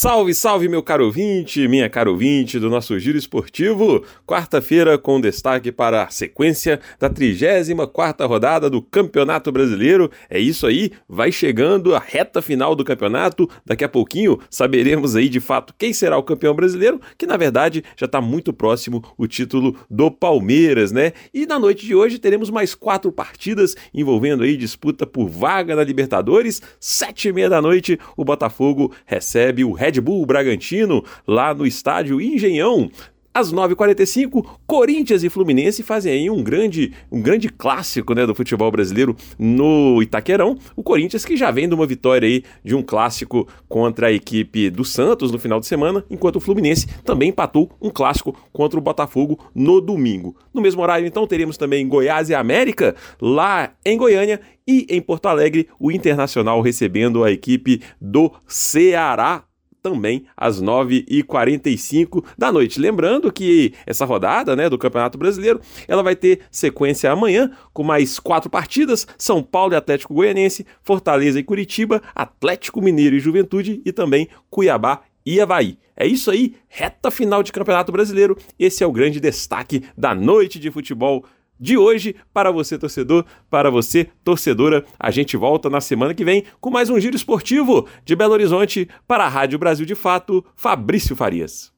Salve, salve, meu caro ouvinte, minha caro ouvinte do nosso Giro Esportivo. Quarta-feira com destaque para a sequência da 34ª rodada do Campeonato Brasileiro. É isso aí, vai chegando a reta final do campeonato. Daqui a pouquinho saberemos aí de fato quem será o campeão brasileiro, que na verdade já está muito próximo o título do Palmeiras, né? E na noite de hoje teremos mais quatro partidas envolvendo aí disputa por vaga na Libertadores. Sete e meia da noite, o Botafogo recebe o Red Red Bull Bragantino, lá no estádio Engenhão. Às 9h45, Corinthians e Fluminense fazem aí um grande, um grande clássico né, do futebol brasileiro no Itaquerão. O Corinthians que já vem de uma vitória aí de um clássico contra a equipe do Santos no final de semana, enquanto o Fluminense também empatou um clássico contra o Botafogo no domingo. No mesmo horário, então, teremos também Goiás e América lá em Goiânia e em Porto Alegre, o Internacional recebendo a equipe do Ceará também às 9h45 da noite. Lembrando que essa rodada né, do Campeonato Brasileiro ela vai ter sequência amanhã com mais quatro partidas: São Paulo e Atlético Goianense, Fortaleza e Curitiba, Atlético Mineiro e Juventude e também Cuiabá e Havaí. É isso aí, reta final de Campeonato Brasileiro. Esse é o grande destaque da noite de futebol de hoje para você, torcedor, para você, torcedora. A gente volta na semana que vem com mais um giro esportivo de Belo Horizonte para a Rádio Brasil de Fato, Fabrício Farias.